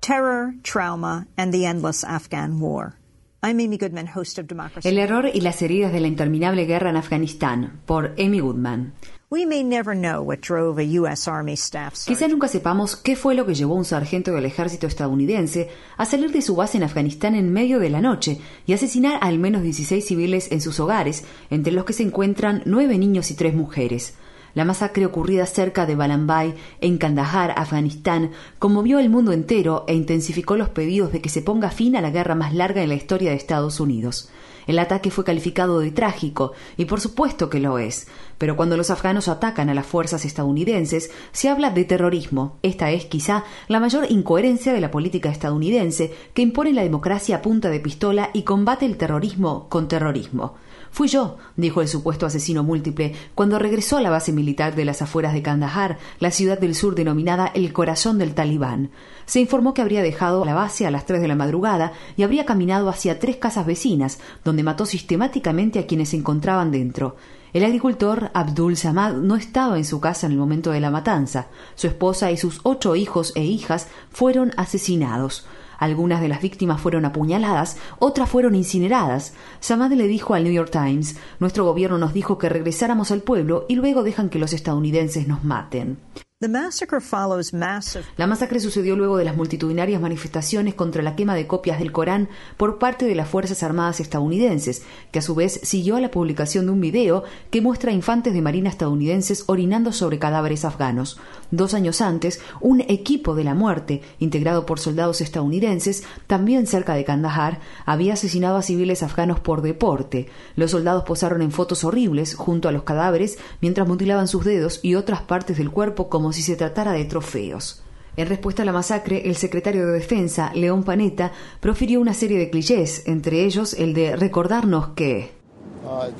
Terror, Trauma, and the Endless Afghan War. El error y las heridas de la interminable guerra en Afganistán, por Amy Goodman. Quizá nunca sepamos qué fue lo que llevó a un sargento del ejército estadounidense a salir de su base en Afganistán en medio de la noche y asesinar a al menos 16 civiles en sus hogares, entre los que se encuentran nueve niños y tres mujeres. La masacre ocurrida cerca de Balambay, en Kandahar, Afganistán, conmovió al mundo entero e intensificó los pedidos de que se ponga fin a la guerra más larga en la historia de Estados Unidos. El ataque fue calificado de trágico, y por supuesto que lo es, pero cuando los afganos atacan a las fuerzas estadounidenses, se habla de terrorismo. Esta es quizá la mayor incoherencia de la política estadounidense, que impone la democracia a punta de pistola y combate el terrorismo con terrorismo. Fui yo, dijo el supuesto asesino múltiple, cuando regresó a la base militar de las afueras de Kandahar, la ciudad del sur denominada el corazón del talibán. Se informó que habría dejado la base a las tres de la madrugada y habría caminado hacia tres casas vecinas, donde mató sistemáticamente a quienes se encontraban dentro. El agricultor Abdul Samad no estaba en su casa en el momento de la matanza. Su esposa y sus ocho hijos e hijas fueron asesinados. Algunas de las víctimas fueron apuñaladas, otras fueron incineradas. Samad le dijo al New York Times, nuestro gobierno nos dijo que regresáramos al pueblo y luego dejan que los estadounidenses nos maten. La masacre sucedió luego de las multitudinarias manifestaciones contra la quema de copias del Corán por parte de las Fuerzas Armadas estadounidenses, que a su vez siguió a la publicación de un video que muestra infantes de marina estadounidenses orinando sobre cadáveres afganos. Dos años antes, un equipo de la muerte, integrado por soldados estadounidenses, también cerca de Kandahar, había asesinado a civiles afganos por deporte. Los soldados posaron en fotos horribles junto a los cadáveres mientras mutilaban sus dedos y otras partes del cuerpo como si se tratara de trofeos. En respuesta a la masacre, el secretario de Defensa, León Panetta, profirió una serie de clichés, entre ellos el de recordarnos que uh,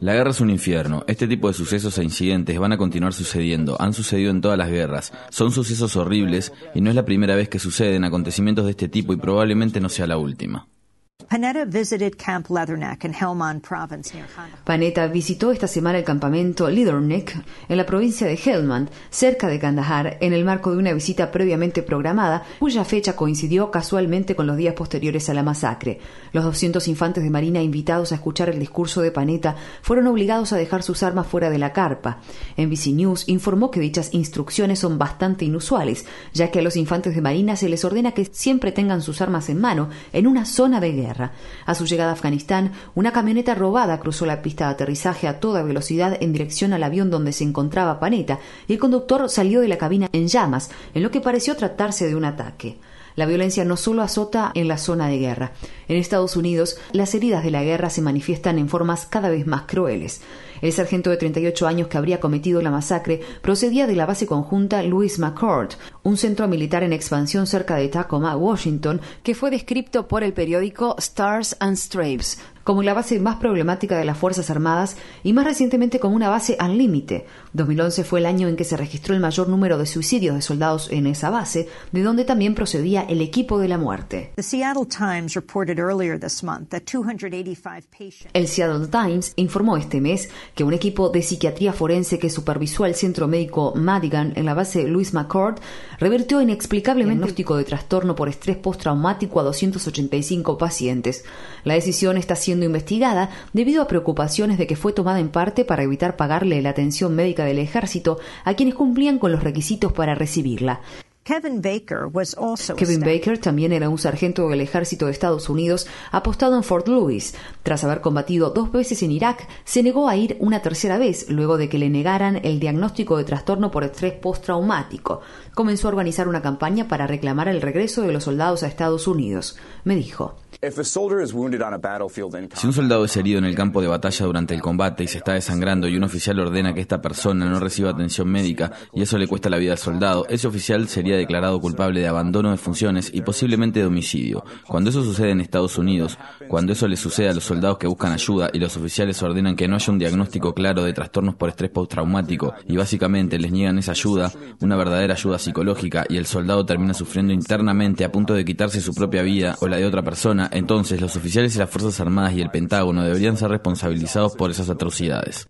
la guerra es un infierno. Este tipo de sucesos e incidentes van a continuar sucediendo. Han sucedido en todas las guerras. Son sucesos horribles y no es la primera vez que suceden acontecimientos de este tipo y probablemente no sea la última. Panetta visitó esta semana el campamento Leatherneck en la provincia de Helmand, cerca de Kandahar, en el marco de una visita previamente programada, cuya fecha coincidió casualmente con los días posteriores a la masacre. Los 200 infantes de marina invitados a escuchar el discurso de Panetta fueron obligados a dejar sus armas fuera de la carpa. NBC News informó que dichas instrucciones son bastante inusuales, ya que a los infantes de marina se les ordena que siempre tengan sus armas en mano en una zona de guerra. A su llegada a Afganistán, una camioneta robada cruzó la pista de aterrizaje a toda velocidad en dirección al avión donde se encontraba Panetta y el conductor salió de la cabina en llamas, en lo que pareció tratarse de un ataque. La violencia no solo azota en la zona de guerra. En Estados Unidos, las heridas de la guerra se manifiestan en formas cada vez más crueles. El sargento de 38 años que habría cometido la masacre procedía de la base conjunta Louis McCord, un centro militar en expansión cerca de Tacoma, Washington, que fue descrito por el periódico Stars and Stripes como la base más problemática de las Fuerzas Armadas y más recientemente como una base al límite. 2011 fue el año en que se registró el mayor número de suicidios de soldados en esa base, de donde también procedía el equipo de la muerte. El Seattle Times informó este mes que un equipo de psiquiatría forense que supervisó al centro médico Madigan en la base Louis McCord revertió inexplicablemente el diagnóstico de trastorno por estrés postraumático a 285 pacientes. La decisión está siendo investigada debido a preocupaciones de que fue tomada en parte para evitar pagarle la atención médica del ejército a quienes cumplían con los requisitos para recibirla. Kevin Baker, también era un sargento del ejército de Estados Unidos apostado en Fort Lewis. Tras haber combatido dos veces en Irak, se negó a ir una tercera vez luego de que le negaran el diagnóstico de trastorno por estrés postraumático. Comenzó a organizar una campaña para reclamar el regreso de los soldados a Estados Unidos. Me dijo. Si un soldado es herido en el campo de batalla durante el combate y se está desangrando y un oficial ordena que esta persona no reciba atención médica y eso le cuesta la vida al soldado, ese oficial sería declarado culpable de abandono de funciones y posiblemente de homicidio. Cuando eso sucede en Estados Unidos, cuando eso le sucede a los soldados que buscan ayuda y los oficiales ordenan que no haya un diagnóstico claro de trastornos por estrés postraumático y básicamente les niegan esa ayuda, una verdadera ayuda psicológica y el soldado termina sufriendo internamente a punto de quitarse su propia vida o la de otra persona, entonces los oficiales de las Fuerzas Armadas y el Pentágono deberían ser responsabilizados por esas atrocidades.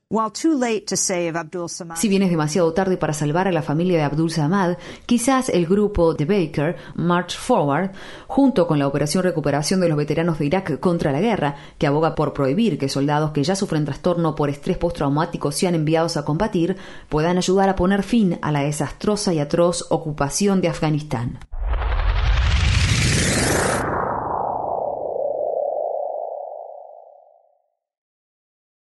Si bien es demasiado tarde para salvar a la familia de Abdul Samad, quizás el grupo de Baker, March Forward, junto con la Operación Recuperación de los Veteranos de Irak contra la Guerra, que aboga por prohibir que soldados que ya sufren trastorno por estrés postraumático sean enviados a combatir, puedan ayudar a poner fin a la desastrosa y atroz ocupación de Afganistán.